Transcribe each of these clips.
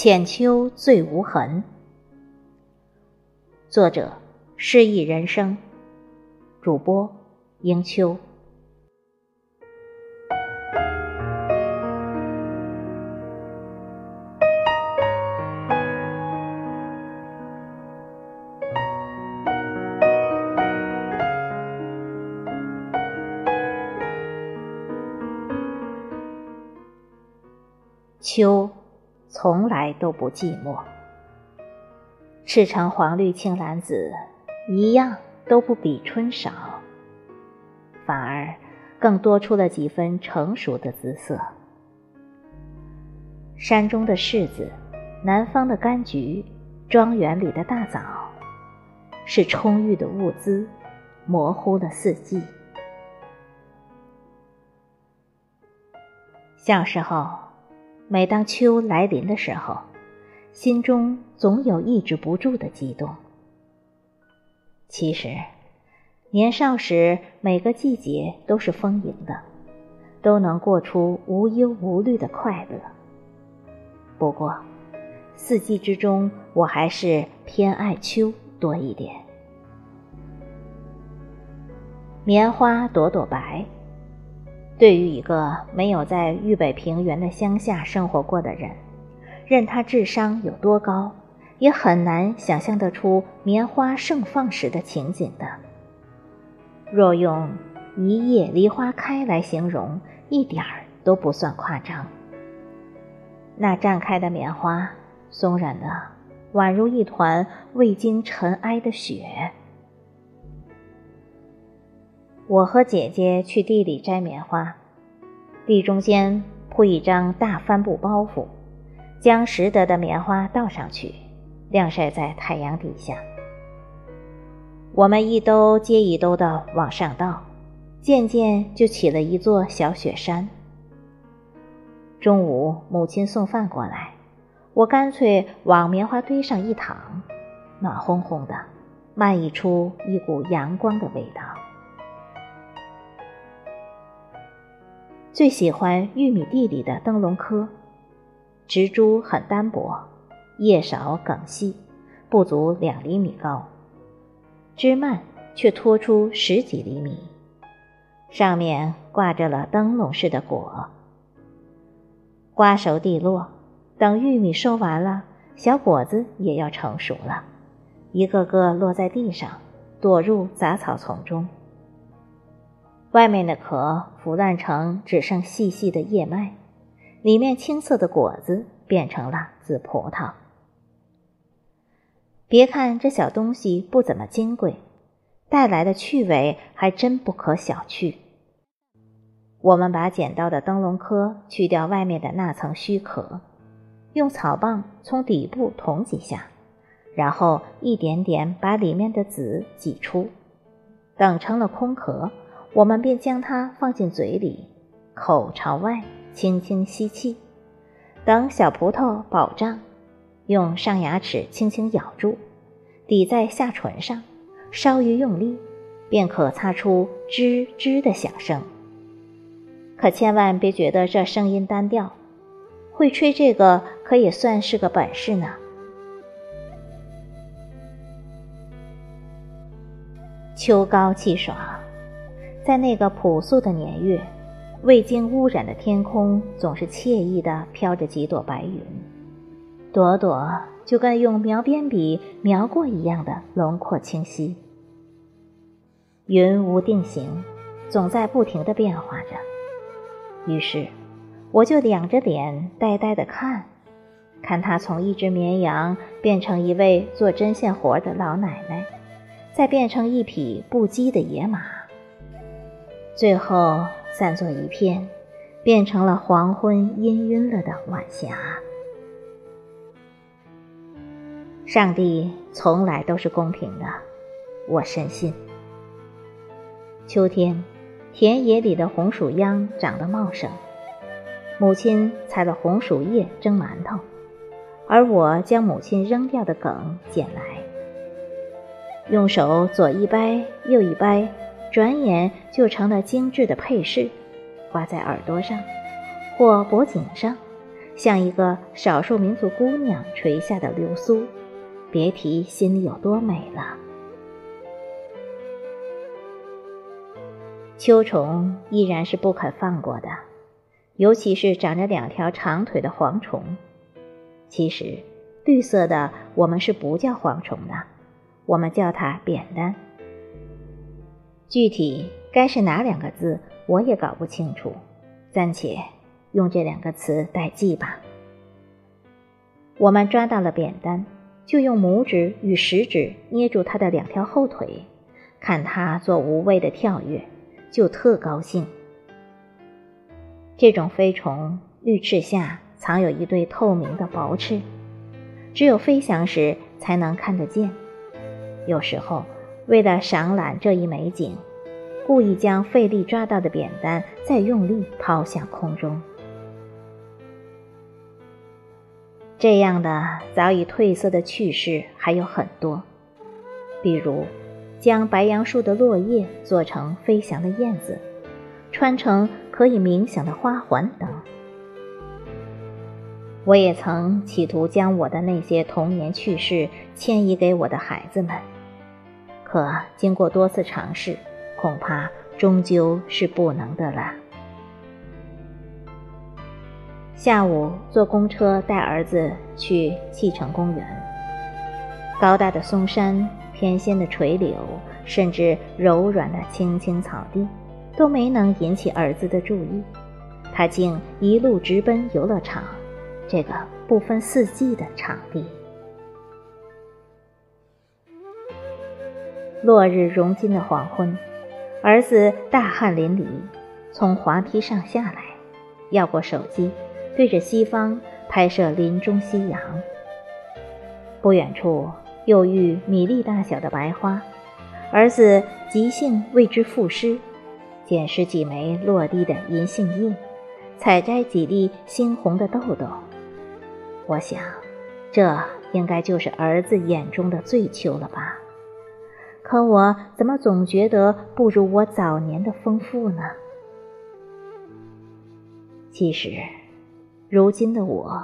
浅秋最无痕。作者：诗意人生。主播：英秋。秋，从来都不寂寞。赤橙黄绿青蓝紫，一样都不比春少，反而更多出了几分成熟的姿色。山中的柿子，南方的柑橘，庄园里的大枣，是充裕的物资，模糊了四季。小时候。每当秋来临的时候，心中总有抑制不住的激动。其实，年少时每个季节都是丰盈的，都能过出无忧无虑的快乐。不过，四季之中，我还是偏爱秋多一点。棉花朵朵白。对于一个没有在豫北平原的乡下生活过的人，任他智商有多高，也很难想象得出棉花盛放时的情景的。若用“一夜梨花开”来形容，一点儿都不算夸张。那绽开的棉花，松软的宛如一团未经尘埃的雪。我和姐姐去地里摘棉花，地中间铺一张大帆布包袱，将拾得的棉花倒上去，晾晒在太阳底下。我们一兜接一兜的往上倒，渐渐就起了一座小雪山。中午母亲送饭过来，我干脆往棉花堆上一躺，暖烘烘的，漫溢出一股阳光的味道。最喜欢玉米地里的灯笼科，植株很单薄，叶少梗细，不足两厘米高，枝蔓却拖出十几厘米，上面挂着了灯笼似的果。瓜熟蒂落，等玉米收完了，小果子也要成熟了，一个个落在地上，躲入杂草丛中。外面的壳腐烂成只剩细细的叶脉，里面青色的果子变成了紫葡萄。别看这小东西不怎么金贵，带来的趣味还真不可小觑。我们把捡到的灯笼壳去掉外面的那层虚壳，用草棒从底部捅几下，然后一点点把里面的籽挤出，等成了空壳。我们便将它放进嘴里，口朝外，轻轻吸气。等小葡萄饱胀，用上牙齿轻轻咬住，抵在下唇上，稍一用力，便可擦出吱吱的响声。可千万别觉得这声音单调，会吹这个可也算是个本事呢。秋高气爽。在那个朴素的年月，未经污染的天空总是惬意地飘着几朵白云，朵朵就跟用描边笔描过一样的轮廓清晰。云无定形，总在不停地变化着。于是，我就仰着脸呆呆地看，看它从一只绵羊变成一位做针线活的老奶奶，再变成一匹不羁的野马。最后散作一片，变成了黄昏氤氲了的晚霞。上帝从来都是公平的，我深信。秋天，田野里的红薯秧长得茂盛，母亲采了红薯叶蒸馒头，而我将母亲扔掉的梗捡来，用手左一掰，右一掰。转眼就成了精致的配饰，挂在耳朵上或脖颈上，像一个少数民族姑娘垂下的流苏，别提心里有多美了。秋虫依然是不肯放过的，尤其是长着两条长腿的蝗虫。其实，绿色的我们是不叫蝗虫的，我们叫它扁担。具体该是哪两个字，我也搞不清楚，暂且用这两个词代记吧。我们抓到了扁担，就用拇指与食指捏住它的两条后腿，看它做无谓的跳跃，就特高兴。这种飞虫绿翅下。藏有一对透明的薄翅，只有飞翔时才能看得见。有时候，为了赏览这一美景，故意将费力抓到的扁担再用力抛向空中。这样的早已褪色的趣事还有很多，比如将白杨树的落叶做成飞翔的燕子，穿成可以冥想的花环等。我也曾企图将我的那些童年趣事迁移给我的孩子们，可经过多次尝试，恐怕终究是不能的了。下午坐公车带儿子去汽城公园，高大的松山、天仙的垂柳，甚至柔软的青青草地，都没能引起儿子的注意，他竟一路直奔游乐场。这个不分四季的场地，落日融金的黄昏，儿子大汗淋漓，从滑梯上下来，要过手机，对着西方拍摄林中夕阳。不远处又遇米粒大小的白花，儿子即兴为之赋诗，捡拾几枚落地的银杏叶，采摘几粒猩红的豆豆。我想，这应该就是儿子眼中的最秋了吧？可我怎么总觉得不如我早年的丰富呢？其实，如今的我，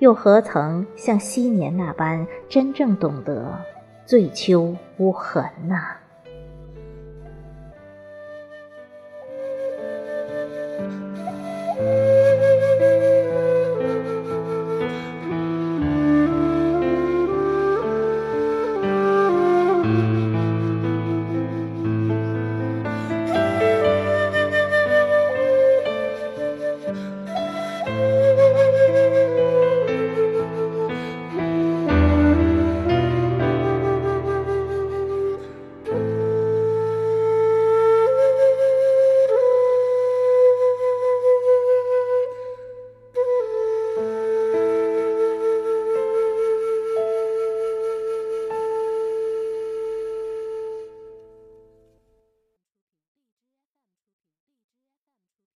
又何曾像昔年那般真正懂得“醉秋无痕”呢？